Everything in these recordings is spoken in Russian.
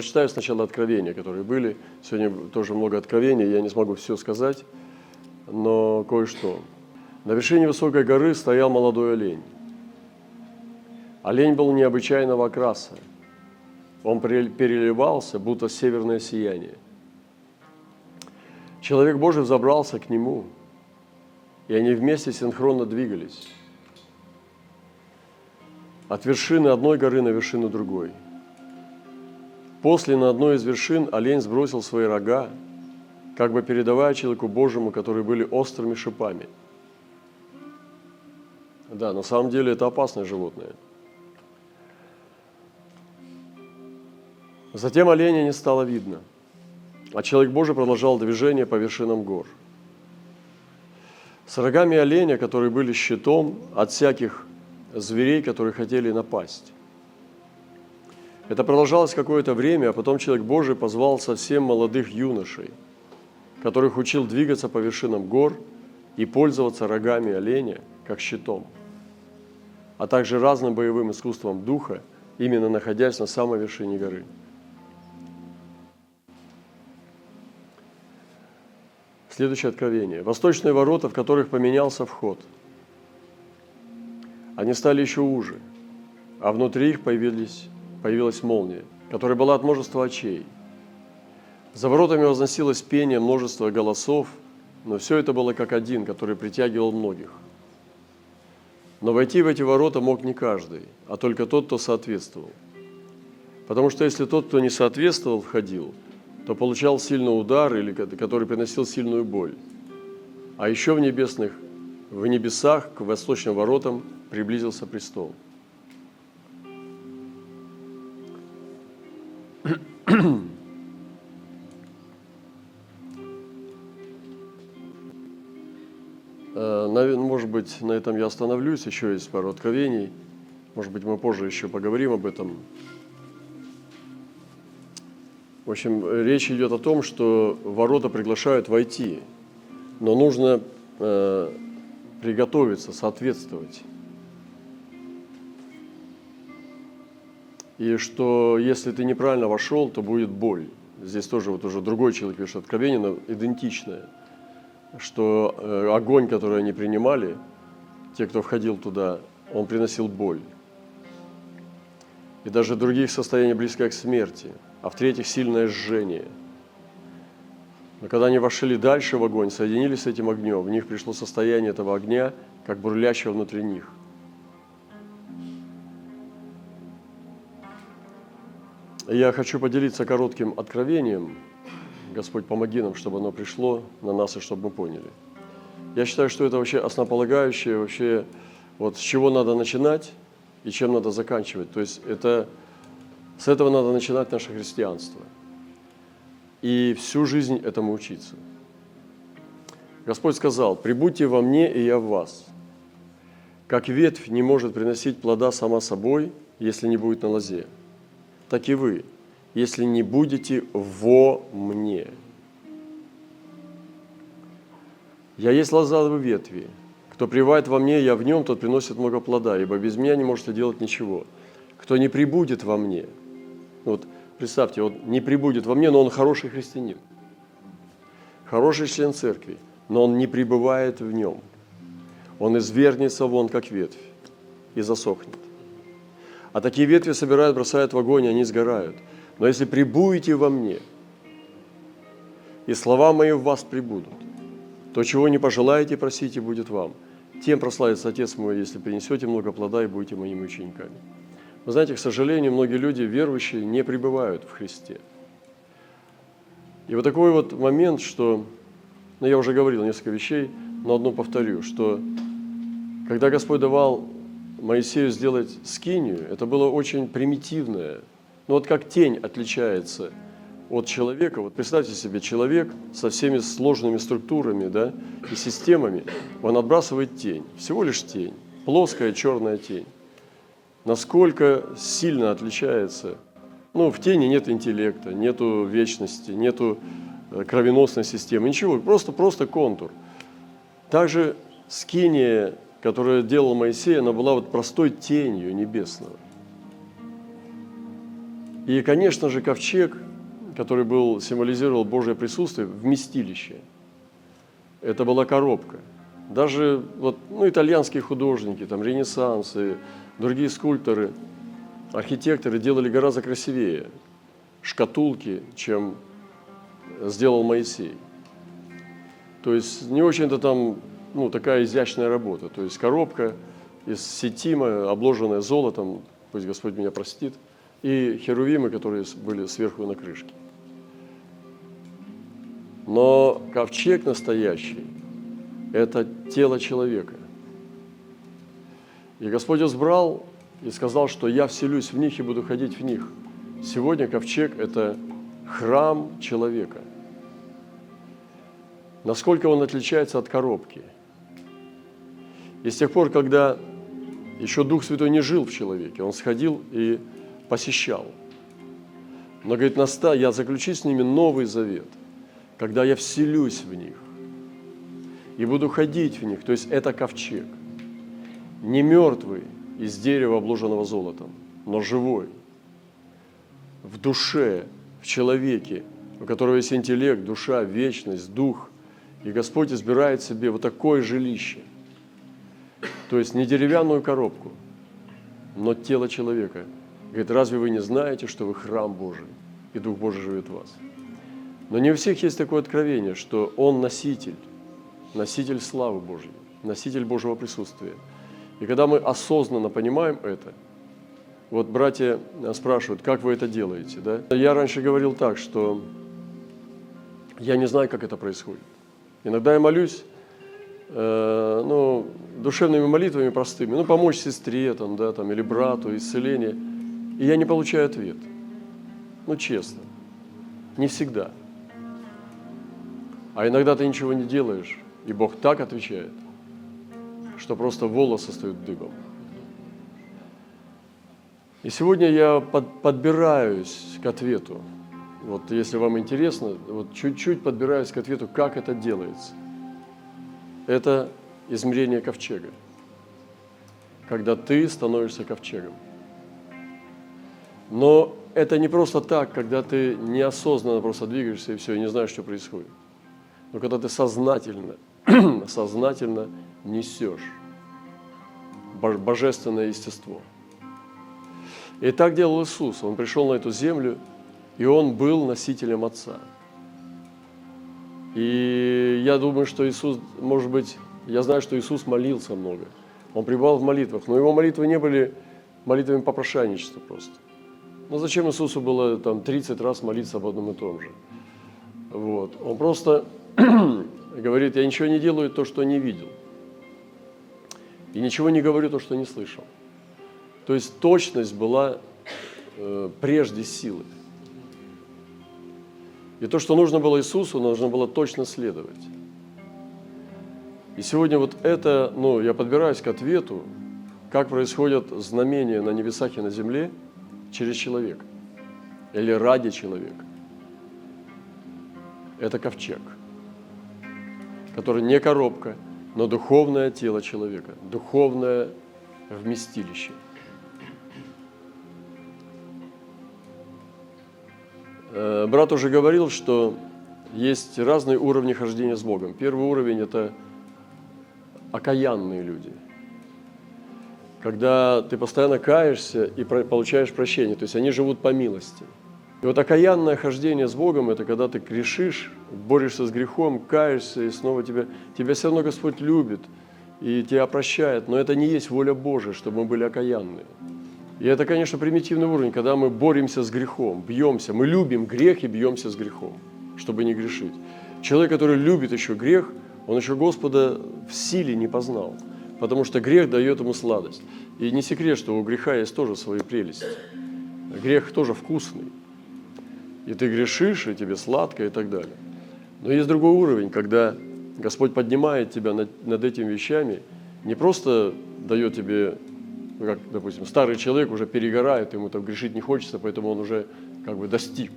прочитаю сначала откровения, которые были. Сегодня тоже много откровений, я не смогу все сказать, но кое-что. На вершине высокой горы стоял молодой олень. Олень был необычайного окраса. Он переливался, будто северное сияние. Человек Божий взобрался к нему, и они вместе синхронно двигались. От вершины одной горы на вершину другой. После на одной из вершин олень сбросил свои рога, как бы передавая человеку Божьему, которые были острыми шипами. Да, на самом деле это опасное животное – Затем оленя не стало видно, а человек Божий продолжал движение по вершинам гор. С рогами оленя, которые были щитом от всяких зверей, которые хотели напасть. Это продолжалось какое-то время, а потом человек Божий позвал совсем молодых юношей, которых учил двигаться по вершинам гор и пользоваться рогами оленя как щитом, а также разным боевым искусством духа, именно находясь на самой вершине горы. Следующее откровение. Восточные ворота, в которых поменялся вход. Они стали еще уже, а внутри их появились, появилась молния, которая была от множества очей. За воротами возносилось пение множества голосов, но все это было как один, который притягивал многих. Но войти в эти ворота мог не каждый, а только тот, кто соответствовал. Потому что если тот, кто не соответствовал, входил – то получал сильный удар, или который приносил сильную боль. А еще в небесных, в небесах к восточным воротам приблизился престол. Э, может быть, на этом я остановлюсь, еще есть пару откровений. Может быть, мы позже еще поговорим об этом. В общем, речь идет о том, что ворота приглашают войти, но нужно э, приготовиться, соответствовать. И что если ты неправильно вошел, то будет боль. Здесь тоже вот уже другой человек пишет откровение, но идентичное, что э, огонь, который они принимали, те, кто входил туда, он приносил боль. И даже других состояний близкое к смерти – а в-третьих, сильное жжение. Но когда они вошли дальше в огонь, соединились с этим огнем, в них пришло состояние этого огня, как бурлящего внутри них. Я хочу поделиться коротким откровением. Господь, помоги нам, чтобы оно пришло на нас и чтобы мы поняли. Я считаю, что это вообще основополагающее, вообще вот с чего надо начинать и чем надо заканчивать. То есть это с этого надо начинать наше христианство. И всю жизнь этому учиться. Господь сказал, «Прибудьте во мне, и я в вас». Как ветвь не может приносить плода сама собой, если не будет на лозе, так и вы, если не будете во мне. Я есть в ветви. Кто привает во мне, я в нем, тот приносит много плода, ибо без меня не можете делать ничего. Кто не прибудет во мне – вот представьте, он не прибудет во мне, но он хороший христианин, хороший член церкви, но он не пребывает в нем. Он извернется вон, как ветвь, и засохнет. А такие ветви собирают, бросают в огонь, и они сгорают. Но если прибудете во мне, и слова мои в вас прибудут, то чего не пожелаете, просите, будет вам. Тем прославится Отец мой, если принесете много плода и будете моими учениками. Вы знаете, к сожалению, многие люди, верующие, не пребывают в Христе. И вот такой вот момент, что, ну я уже говорил несколько вещей, но одну повторю, что когда Господь давал Моисею сделать скинию, это было очень примитивное. Ну вот как тень отличается от человека. Вот представьте себе, человек со всеми сложными структурами да, и системами, он отбрасывает тень, всего лишь тень, плоская черная тень насколько сильно отличается. Ну, в тени нет интеллекта, нету вечности, нету э, кровеносной системы, ничего, просто, просто контур. Также скиния, которую делал Моисей, она была вот простой тенью небесного. И, конечно же, ковчег, который был, символизировал Божье присутствие, вместилище. Это была коробка. Даже вот, ну, итальянские художники, там, Ренессанс и другие скульпторы, архитекторы делали гораздо красивее шкатулки, чем сделал Моисей. То есть не очень-то там ну, такая изящная работа. То есть коробка из сетима, обложенная золотом, пусть Господь меня простит, и херувимы, которые были сверху на крышке. Но ковчег настоящий – это тело человека. И Господь избрал и сказал, что я вселюсь в них и буду ходить в них. Сегодня ковчег – это храм человека. Насколько он отличается от коробки? И с тех пор, когда еще Дух Святой не жил в человеке, он сходил и посещал. Но, говорит, наста, я заключу с ними новый завет, когда я вселюсь в них и буду ходить в них. То есть это ковчег. Не мертвый из дерева, обложенного золотом, но живой. В душе, в человеке, у которого есть интеллект, душа, вечность, дух. И Господь избирает себе вот такое жилище. То есть не деревянную коробку, но тело человека. Говорит, разве вы не знаете, что вы храм Божий, и Дух Божий живет в вас? Но не у всех есть такое откровение, что Он носитель, носитель славы Божьей, носитель Божьего присутствия. И когда мы осознанно понимаем это, вот братья спрашивают, как вы это делаете, да? Я раньше говорил так, что я не знаю, как это происходит. Иногда я молюсь, э, ну, душевными молитвами простыми, ну, помочь сестре там, да, там, или брату, исцеление, и я не получаю ответ. Ну, честно, не всегда. А иногда ты ничего не делаешь, и Бог так отвечает, что просто волосы стают дыбом. И сегодня я под, подбираюсь к ответу. Вот если вам интересно, вот чуть-чуть подбираюсь к ответу, как это делается. Это измерение ковчега. Когда ты становишься ковчегом. Но это не просто так, когда ты неосознанно просто двигаешься и все, и не знаешь, что происходит. Но когда ты сознательно, сознательно несешь божественное естество. И так делал Иисус. Он пришел на эту землю, и Он был носителем Отца. И я думаю, что Иисус, может быть, я знаю, что Иисус молился много. Он пребывал в молитвах, но его молитвы не были молитвами попрошайничества просто. Ну зачем Иисусу было там 30 раз молиться об одном и том же? Вот. Он просто говорит, я ничего не делаю то, что не видел. И ничего не говорю то, что не слышал. То есть точность была э, прежде силы. И то, что нужно было Иисусу, нужно было точно следовать. И сегодня вот это, ну, я подбираюсь к ответу, как происходят знамения на небесах и на земле через человека или ради человека. Это ковчег, который не коробка, но духовное тело человека, духовное вместилище. Брат уже говорил, что есть разные уровни хождения с Богом. Первый уровень – это окаянные люди. Когда ты постоянно каешься и получаешь прощение, то есть они живут по милости. И вот окаянное хождение с Богом – это когда ты грешишь, борешься с грехом, каешься, и снова тебя, тебя все равно Господь любит и тебя прощает, но это не есть воля Божия, чтобы мы были окаянные. И это, конечно, примитивный уровень, когда мы боремся с грехом, бьемся. Мы любим грех и бьемся с грехом, чтобы не грешить. Человек, который любит еще грех, он еще Господа в силе не познал, потому что грех дает ему сладость. И не секрет, что у греха есть тоже свои прелести. Грех тоже вкусный. И ты грешишь, и тебе сладко и так далее. Но есть другой уровень, когда Господь поднимает тебя над, над этими вещами, не просто дает тебе как, допустим, старый человек уже перегорает, ему там грешить не хочется, поэтому он уже как бы достиг,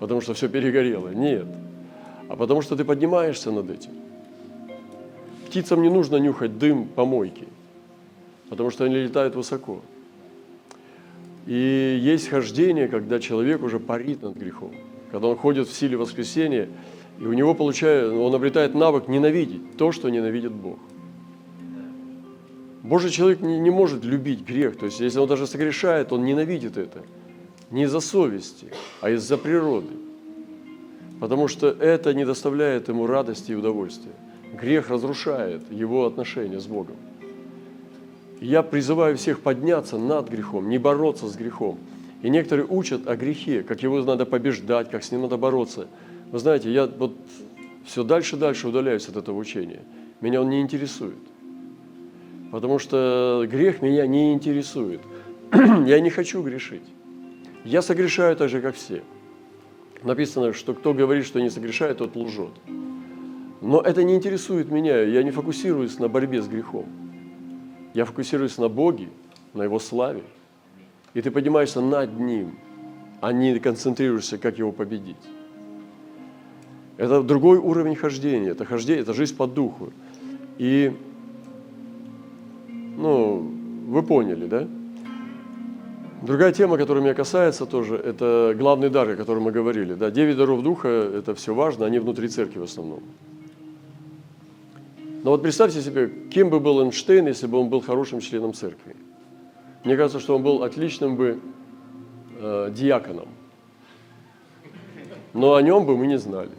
потому что все перегорело. Нет. А потому что ты поднимаешься над этим. Птицам не нужно нюхать дым помойки, потому что они летают высоко. И есть хождение, когда человек уже парит над грехом, когда он ходит в силе воскресения, и у него получает, он обретает навык ненавидеть то, что ненавидит Бог. Божий человек не, не может любить грех, то есть если он даже согрешает, он ненавидит это. Не из-за совести, а из-за природы. Потому что это не доставляет ему радости и удовольствия. Грех разрушает его отношения с Богом. Я призываю всех подняться над грехом, не бороться с грехом. И некоторые учат о грехе, как его надо побеждать, как с ним надо бороться. Вы знаете, я вот все дальше и дальше удаляюсь от этого учения. Меня он не интересует. Потому что грех меня не интересует. я не хочу грешить. Я согрешаю так же, как все. Написано, что кто говорит, что не согрешает, тот лжет. Но это не интересует меня. Я не фокусируюсь на борьбе с грехом. Я фокусируюсь на Боге, на Его славе. И ты поднимаешься над Ним, а не концентрируешься, как Его победить. Это другой уровень хождения. Это хождение, это жизнь по духу. И, ну, вы поняли, да? Другая тема, которая меня касается тоже, это главный дар, о котором мы говорили. Да, девять даров Духа – это все важно, они внутри церкви в основном. Но вот представьте себе, кем бы был Эйнштейн, если бы он был хорошим членом церкви. Мне кажется, что он был отличным бы э, диаконом. Но о нем бы мы не знали.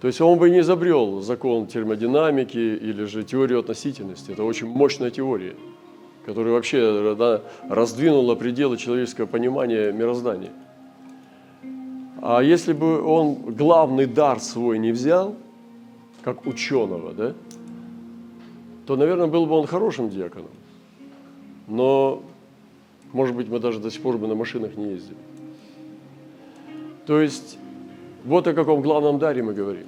То есть он бы не изобрел закон термодинамики или же теорию относительности. Это очень мощная теория, которая вообще раздвинула пределы человеческого понимания мироздания. А если бы он главный дар свой не взял – как ученого, да, то, наверное, был бы он хорошим диаконом. Но, может быть, мы даже до сих пор бы на машинах не ездили. То есть, вот о каком главном даре мы говорим.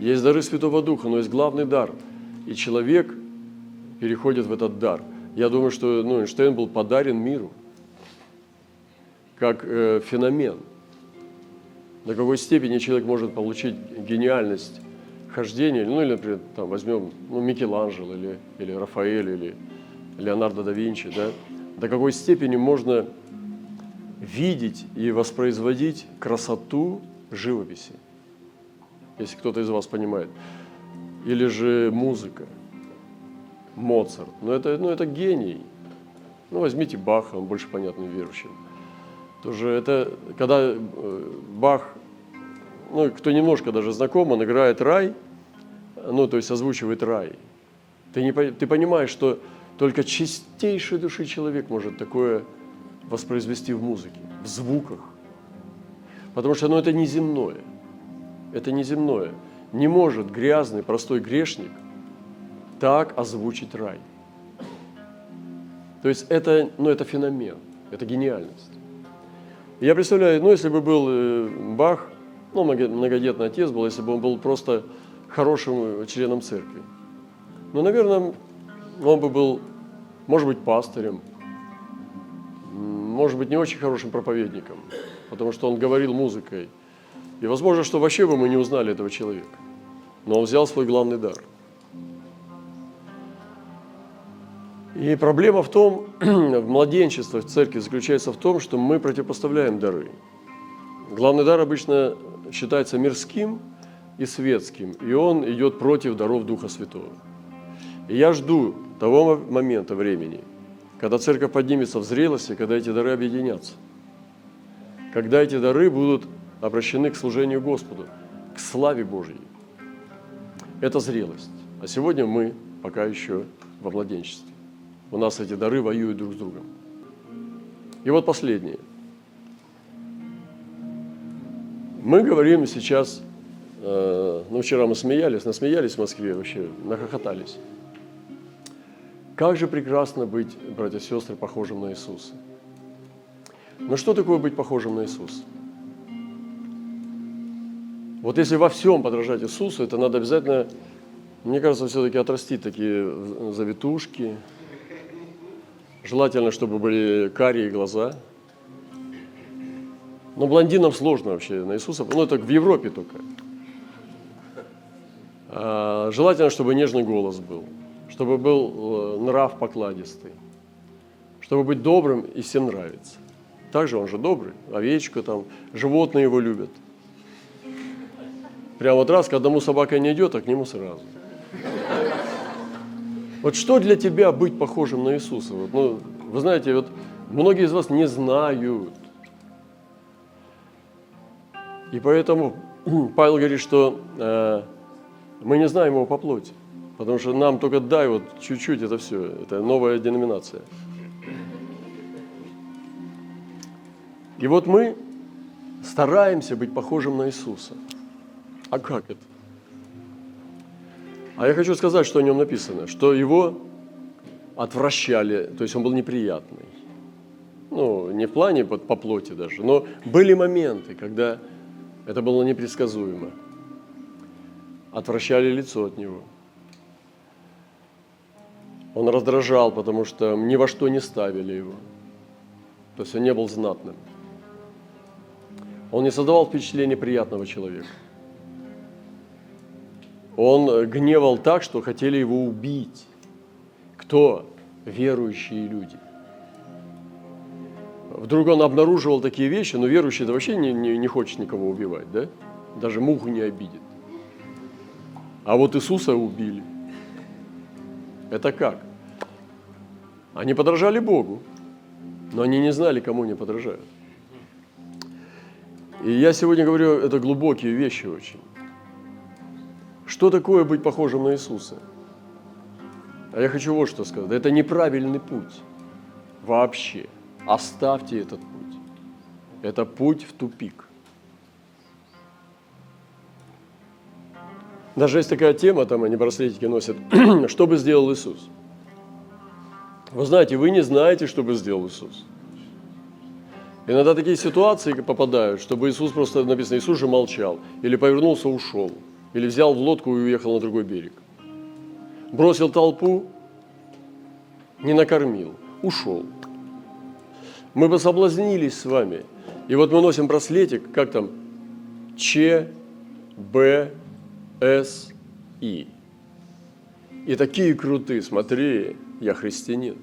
Есть дары Святого Духа, но есть главный дар. И человек переходит в этот дар. Я думаю, что ну, Эйнштейн был подарен миру как э, феномен – до какой степени человек может получить гениальность хождения, ну или, например, там, возьмем ну, Микеланджело или, или Рафаэль или Леонардо да Винчи, да, до какой степени можно видеть и воспроизводить красоту живописи, если кто-то из вас понимает. Или же музыка, Моцарт. Ну это, ну, это гений. Ну, возьмите Баха, он больше понятный верующим. Тоже это, когда э, Бах, ну, кто немножко даже знаком, он играет рай, ну, то есть озвучивает рай. Ты, не, ты понимаешь, что только чистейшей души человек может такое воспроизвести в музыке, в звуках. Потому что ну, это неземное. Это неземное. Не может грязный, простой грешник так озвучить рай. То есть это, ну, это феномен, это гениальность. Я представляю, ну, если бы был э, Бах, ну, многодетный отец был, если бы он был просто хорошим членом церкви. Ну, наверное, он бы был, может быть, пастырем, может быть, не очень хорошим проповедником, потому что он говорил музыкой. И возможно, что вообще бы мы не узнали этого человека. Но он взял свой главный дар – И проблема в том, в младенчестве в церкви заключается в том, что мы противопоставляем дары. Главный дар обычно считается мирским и светским, и он идет против даров Духа Святого. И я жду того момента времени, когда церковь поднимется в зрелости, когда эти дары объединятся. Когда эти дары будут обращены к служению Господу, к славе Божьей. Это зрелость. А сегодня мы пока еще во младенчестве. У нас эти дары воюют друг с другом. И вот последнее. Мы говорим сейчас, э, ну вчера мы смеялись, насмеялись в Москве вообще, нахохотались. Как же прекрасно быть, братья и сестры, похожим на Иисуса. Но что такое быть похожим на Иисуса? Вот если во всем подражать Иисусу, это надо обязательно, мне кажется, все-таки отрастить такие завитушки, Желательно, чтобы были карие глаза. Но блондинам сложно вообще на Иисуса, ну это в Европе только. А, желательно, чтобы нежный голос был, чтобы был э, нрав покладистый, чтобы быть добрым и всем нравиться. Также он же добрый, овечка там, животные его любят. Прям вот раз, к одному собака не идет, а к нему сразу. Вот что для тебя быть похожим на Иисуса? Вот, ну, вы знаете, вот многие из вас не знают. И поэтому Павел говорит, что э, мы не знаем его по плоти. Потому что нам только дай вот чуть-чуть это все. Это новая деноминация. И вот мы стараемся быть похожим на Иисуса. А как это? А я хочу сказать, что о нем написано, что его отвращали, то есть он был неприятный. Ну, не в плане по, по плоти даже, но были моменты, когда это было непредсказуемо. Отвращали лицо от него. Он раздражал, потому что ни во что не ставили его. То есть он не был знатным. Он не создавал впечатление приятного человека. Он гневал так, что хотели его убить. Кто? Верующие люди. Вдруг он обнаруживал такие вещи, но верующий это вообще не, не, не хочет никого убивать, да? Даже муху не обидит. А вот Иисуса убили. Это как? Они подражали Богу, но они не знали, кому они подражают. И я сегодня говорю, это глубокие вещи очень. Что такое быть похожим на Иисуса? А я хочу вот что сказать. Это неправильный путь. Вообще. Оставьте этот путь. Это путь в тупик. Даже есть такая тема, там они браслетики носят, что бы сделал Иисус. Вы знаете, вы не знаете, что бы сделал Иисус. Иногда такие ситуации попадают, чтобы Иисус просто написано, Иисус же молчал, или повернулся, ушел, или взял в лодку и уехал на другой берег. Бросил толпу, не накормил, ушел. Мы бы соблазнились с вами. И вот мы носим браслетик, как там, Ч, Б, С, И. И такие крутые, смотри, я христианин.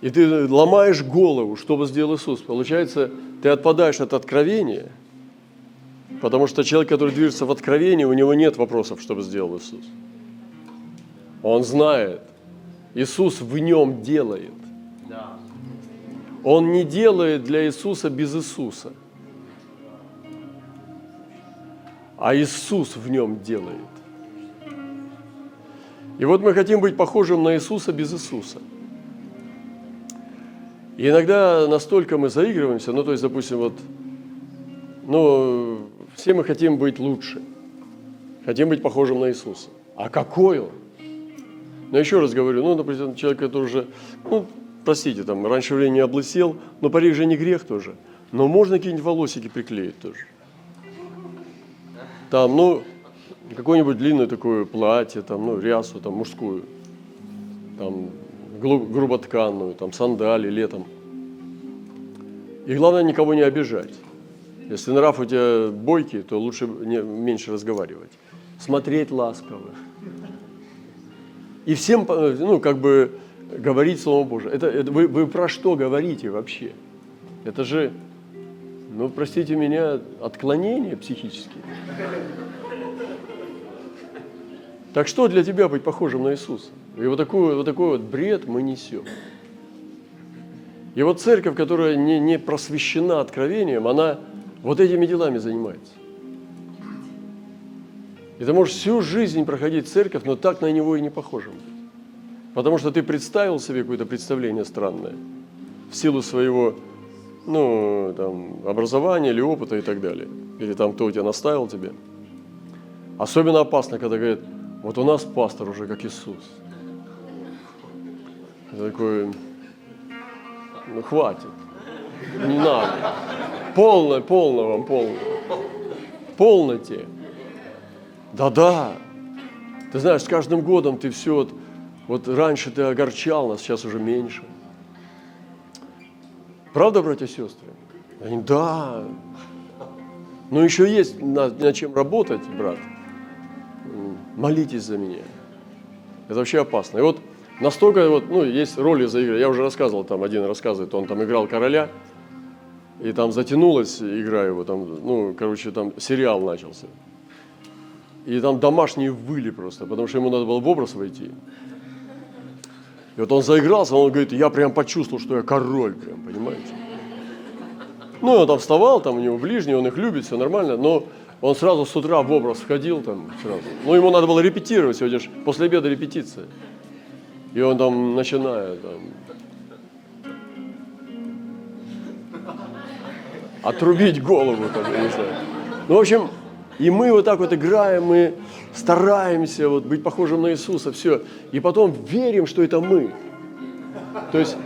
И ты ломаешь голову, что бы сделал Иисус. Получается, ты отпадаешь от откровения, потому что человек, который движется в откровении, у него нет вопросов, что бы сделал Иисус. Он знает. Иисус в нем делает. Он не делает для Иисуса без Иисуса. А Иисус в нем делает. И вот мы хотим быть похожим на Иисуса без Иисуса – и иногда настолько мы заигрываемся, ну, то есть, допустим, вот, ну, все мы хотим быть лучше, хотим быть похожим на Иисуса. А какой Он? Но еще раз говорю, ну, допустим, человек, который уже, ну, простите, там, раньше времени облысел, но парик же не грех тоже. Но можно какие-нибудь волосики приклеить тоже. Там, ну, какое-нибудь длинное такое платье, там, ну, рясу, там, мужскую. Там, груботканную, там, сандали летом. И главное, никого не обижать. Если нрав у тебя бойкий, то лучше не, меньше разговаривать. Смотреть ласково. И всем, ну, как бы, говорить Слово Божие. Это, это вы, вы про что говорите вообще? Это же, ну, простите меня, отклонение психические. Так что для тебя быть похожим на Иисуса? И вот такой, вот такой вот бред мы несем. И вот церковь, которая не, не просвещена откровением, она вот этими делами занимается. И ты можешь всю жизнь проходить церковь, но так на него и не похожим. Потому что ты представил себе какое-то представление странное в силу своего ну, там, образования или опыта и так далее. Или там кто у тебя наставил тебе. Особенно опасно, когда говорят, вот у нас пастор уже как Иисус. Я такой, ну хватит, не надо. Полно, полно вам, полно. Полноте. Да-да. Ты знаешь, с каждым годом ты все, вот, вот раньше ты огорчал нас, сейчас уже меньше. Правда, братья и сестры? Они, да. Но еще есть над, над чем работать, брат молитесь за меня. Это вообще опасно. И вот настолько вот, ну, есть роли заиграть. Я уже рассказывал, там один рассказывает, он там играл короля, и там затянулась игра его, там, ну, короче, там сериал начался. И там домашние выли просто, потому что ему надо было в образ войти. И вот он заигрался, он говорит, я прям почувствовал, что я король, прям, понимаете? Ну, он там вставал, там у него ближний, он их любит, все нормально, но он сразу с утра в образ входил там сразу. Ну, ему надо было репетировать сегодня же, после обеда репетиция. И он там, начиная, там, отрубить голову, там, я не знаю. Ну, в общем, и мы вот так вот играем, мы стараемся вот быть похожим на Иисуса, все. И потом верим, что это мы. То есть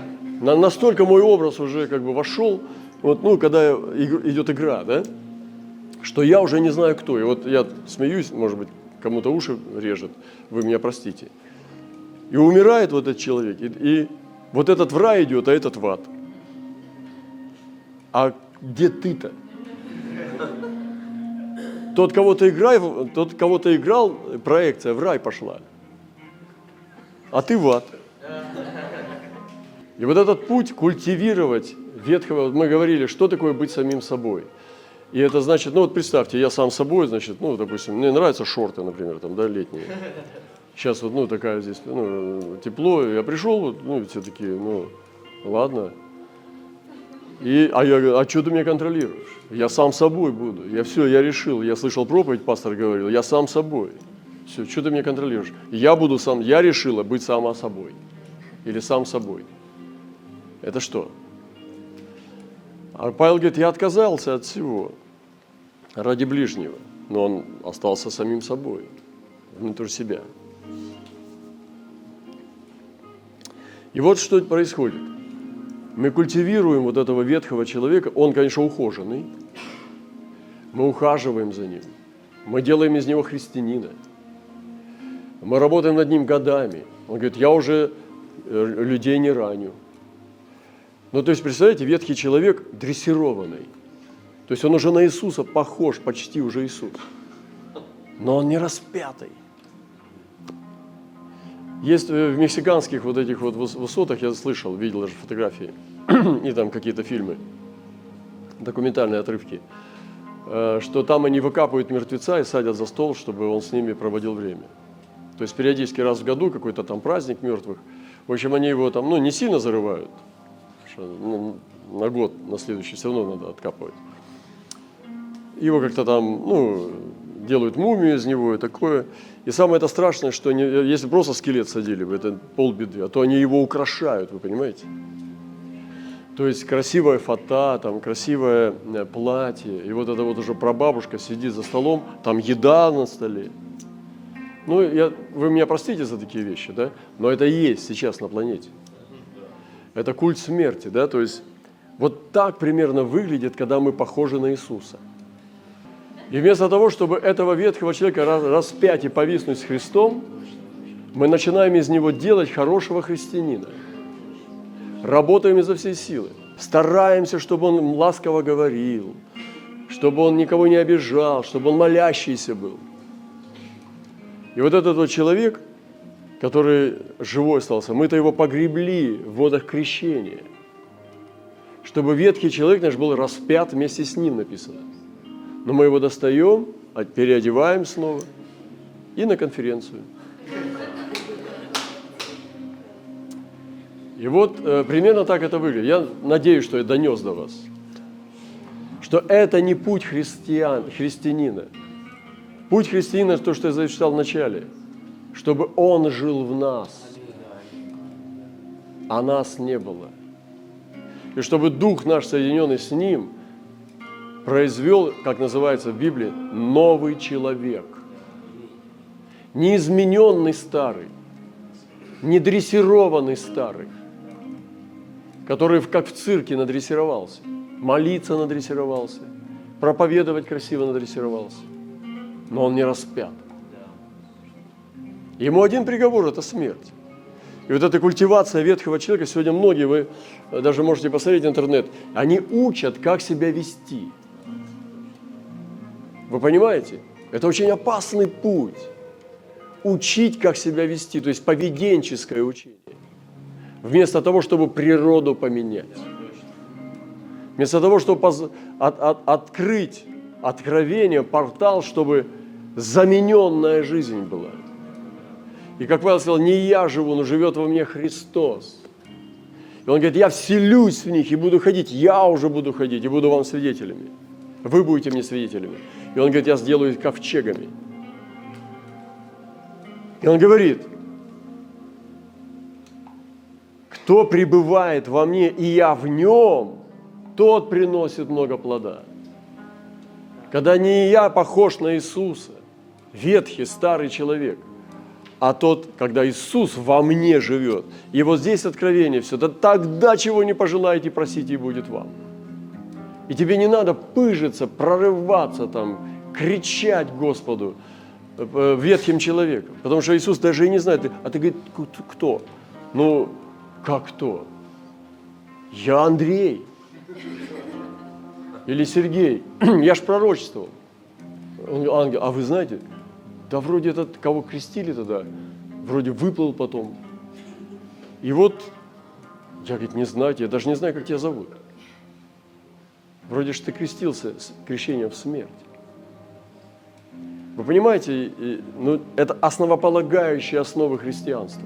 на, настолько мой образ уже как бы вошел, вот, ну, когда идет игра, да, что я уже не знаю кто. И вот я смеюсь, может быть, кому-то уши режет, вы меня простите. И умирает вот этот человек, и, и вот этот в рай идет, а этот в ад. А где ты-то? Тот, кого ты играл, тот, кого ты играл, проекция в рай пошла. А ты в ад. И вот этот путь культивировать ветхого, мы говорили, что такое быть самим собой. И это значит, ну вот представьте, я сам собой, значит, ну, допустим, мне нравятся шорты, например, там, да, летние. Сейчас вот, ну, такая здесь, ну, тепло, я пришел, вот, ну, все такие, ну, ладно, и, а я говорю, а что ты меня контролируешь? Я сам собой буду. Я все, я решил. Я слышал проповедь, пастор говорил, я сам собой. Все, что ты меня контролируешь? Я буду сам, я решила быть сама собой. Или сам собой. Это что? А Павел говорит, я отказался от всего ради ближнего. Но он остался самим собой, внутрь себя. И вот что происходит мы культивируем вот этого ветхого человека, он, конечно, ухоженный, мы ухаживаем за ним, мы делаем из него христианина, мы работаем над ним годами. Он говорит, я уже э, людей не раню. Ну, то есть, представляете, ветхий человек дрессированный. То есть он уже на Иисуса похож, почти уже Иисус. Но он не распятый. Есть э, в мексиканских вот этих вот высотах, я слышал, видел даже фотографии, и там какие-то фильмы, документальные отрывки, э, что там они выкапывают мертвеца и садят за стол, чтобы он с ними проводил время. То есть периодически раз в году какой-то там праздник мертвых. В общем, они его там, ну, не сильно зарывают, что, ну, на год, на следующий все равно надо откапывать. Его как-то там, ну, делают мумию из него и такое. И самое это страшное, что они, если просто скелет садили бы, это полбеды, а то они его украшают, вы понимаете? То есть красивая фата, там красивое э, платье, и вот эта вот уже прабабушка сидит за столом, там еда на столе. Ну, я, вы меня простите за такие вещи, да? Но это есть сейчас на планете. Это культ смерти, да? То есть вот так примерно выглядит, когда мы похожи на Иисуса. И вместо того, чтобы этого ветхого человека распять и повиснуть с Христом, мы начинаем из него делать хорошего христианина. Работаем изо всей силы. Стараемся, чтобы он ласково говорил, чтобы он никого не обижал, чтобы он молящийся был. И вот этот вот человек, который живой остался, мы-то его погребли в водах крещения, чтобы ветхий человек наш был распят вместе с ним, написано. Но мы его достаем, а переодеваем снова и на конференцию. И вот э, примерно так это выглядит. Я надеюсь, что я донес до вас, что это не путь христиан, христианина. Путь христианина – то, что я зачитал в начале, чтобы он жил в нас, а нас не было. И чтобы Дух наш, соединенный с Ним – произвел, как называется в Библии, новый человек. Не измененный старый, не дрессированный старый, который как в цирке надрессировался, молиться надрессировался, проповедовать красиво надрессировался, но он не распят. Ему один приговор – это смерть. И вот эта культивация ветхого человека, сегодня многие, вы даже можете посмотреть интернет, они учат, как себя вести – вы понимаете? Это очень опасный путь. учить, как себя вести, то есть поведенческое учение. Вместо того, чтобы природу поменять. Вместо того, чтобы поз- от- от- открыть откровение, портал, чтобы замененная жизнь была. И как Павел сказал, не я живу, но живет во мне Христос. И он говорит, я вселюсь в них и буду ходить, я уже буду ходить и буду вам свидетелями. Вы будете мне свидетелями. И он говорит, я сделаю их ковчегами. И он говорит, кто пребывает во мне, и я в нем, тот приносит много плода. Когда не я похож на Иисуса, ветхий старый человек, а тот, когда Иисус во мне живет. И вот здесь откровение все. Да тогда чего не пожелаете, просите, и будет вам. И тебе не надо пыжиться, прорываться там, кричать Господу э, ветхим человеком. Потому что Иисус даже и не знает. А ты говоришь, кто? Ну, как кто? Я Андрей. Или Сергей. Я ж пророчествовал. Ангел, а вы знаете, да вроде этот, кого крестили тогда, вроде выплыл потом. И вот, я, говорит, не знаю, я даже не знаю, как тебя зовут. Вроде же ты крестился с крещением в смерть. Вы понимаете, ну, это основополагающие основы христианства.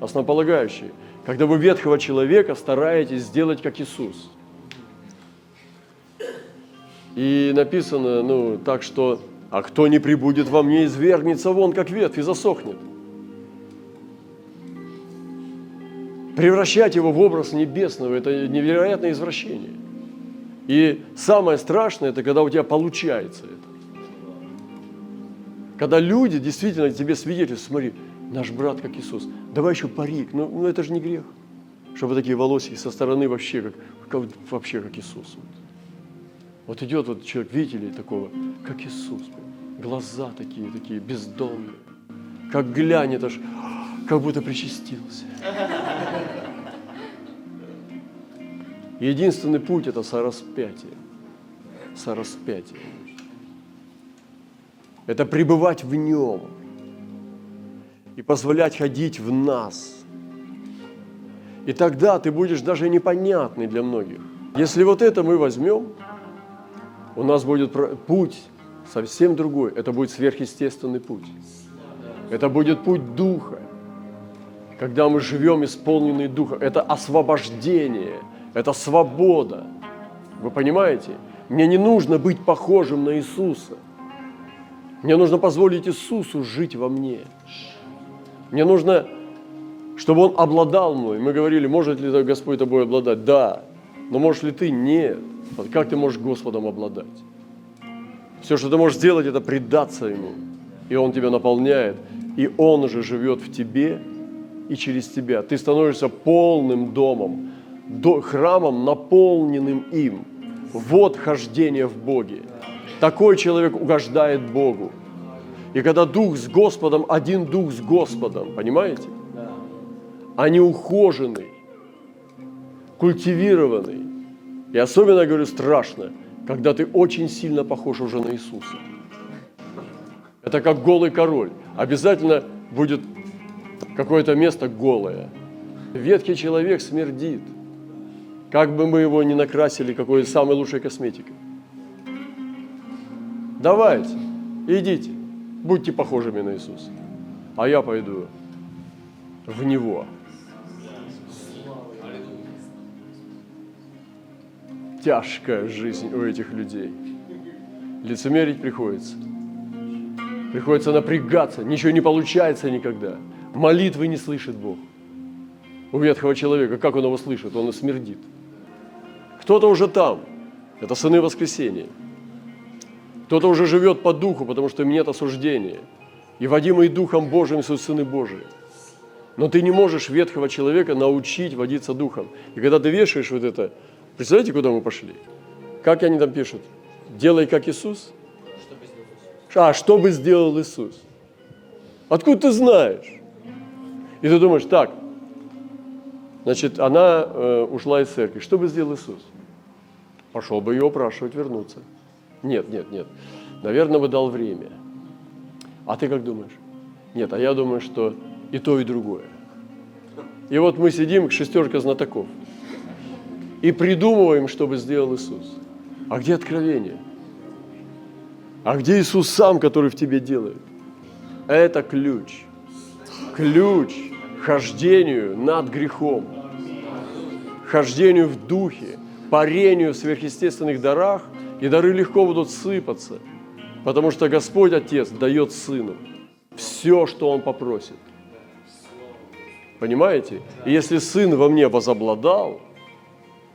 Основополагающие. Когда вы ветхого человека стараетесь сделать как Иисус. И написано, ну, так что а кто не прибудет во мне, извергнется вон, как ветвь, и засохнет. Превращать его в образ небесного – это невероятное извращение. И самое страшное – это когда у тебя получается это. Когда люди действительно тебе свидетельствуют, смотри, наш брат как Иисус, давай еще парик, ну, ну это же не грех. Чтобы такие волосы со стороны вообще как, как, вообще как Иисус. Вот идет вот человек, видите ли, такого, как Иисус. Глаза такие, такие бездомные. Как глянет, аж как будто причастился. Единственный путь – это сораспятие. Сораспятие. Это пребывать в Нем и позволять ходить в нас. И тогда ты будешь даже непонятный для многих. Если вот это мы возьмем, у нас будет путь совсем другой. Это будет сверхъестественный путь. Это будет путь Духа. Когда мы живем исполненный Духа. Это освобождение. Это свобода. Вы понимаете? Мне не нужно быть похожим на Иисуса. Мне нужно позволить Иисусу жить во мне. Мне нужно, чтобы Он обладал мной. Мы говорили, может ли Господь тобой обладать? Да. Но можешь ли ты? Нет. Как ты можешь Господом обладать? Все, что ты можешь сделать, это предаться Ему. И Он тебя наполняет. И Он же живет в тебе и через тебя. Ты становишься полным домом, храмом, наполненным им. Вот хождение в Боге. Такой человек угождает Богу. И когда дух с Господом, один дух с Господом, понимаете? Не ухоженный, культивированный. И особенно, говорю, страшно, когда ты очень сильно похож уже на Иисуса. Это как голый король. Обязательно будет какое-то место голое. Ветхий человек смердит. Как бы мы его ни накрасили какой самой лучшей косметикой. Давайте, идите, будьте похожими на Иисуса. А я пойду в Него. Тяжкая жизнь у этих людей. Лицемерить приходится. Приходится напрягаться. Ничего не получается никогда. Молитвы не слышит Бог. У ветхого человека, как он его слышит? Он и смердит. Кто-то уже там. Это сыны воскресения. Кто-то уже живет по духу, потому что им нет осуждения. И водимые Духом Божьим суть сыны Божии. Но ты не можешь ветхого человека научить водиться Духом. И когда ты вешаешь вот это, представляете, куда мы пошли? Как они там пишут? Делай как Иисус? А, что бы сделал Иисус? Откуда ты знаешь? И ты думаешь, так, значит, она э, ушла из церкви. Что бы сделал Иисус? Пошел бы ее упрашивать вернуться. Нет, нет, нет. Наверное, бы дал время. А ты как думаешь? Нет, а я думаю, что и то, и другое. И вот мы сидим, шестерка знатоков, и придумываем, что бы сделал Иисус. А где откровение? А где Иисус сам, который в тебе делает? Это ключ. Ключ к хождению над грехом, хождению в духе, парению в сверхъестественных дарах, и дары легко будут сыпаться, потому что Господь Отец дает Сыну все, что Он попросит. Понимаете? И если Сын во мне возобладал,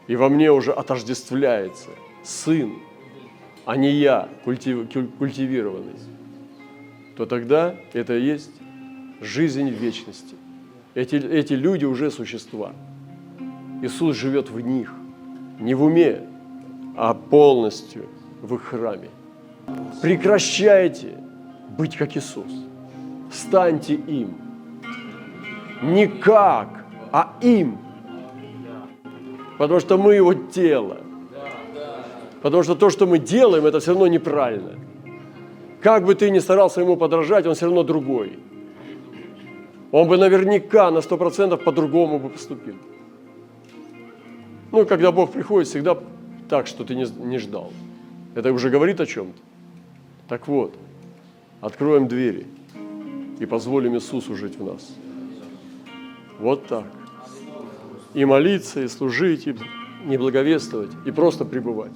и во мне уже отождествляется Сын, а не я, культив- куль- культивированный, то тогда это и есть жизнь вечности. Эти, эти люди уже существа. Иисус живет в них, не в уме, а полностью в их храме. Прекращайте быть как Иисус. Станьте им. Не как, а им. Потому что мы его тело. Потому что то, что мы делаем, это все равно неправильно. Как бы ты ни старался ему подражать, он все равно другой. Он бы наверняка на 100% по-другому бы поступил. Ну, когда Бог приходит, всегда так, что ты не, не ждал. Это уже говорит о чем-то. Так вот, откроем двери и позволим Иисусу жить в нас. Вот так. И молиться, и служить, и не благовествовать, и просто пребывать.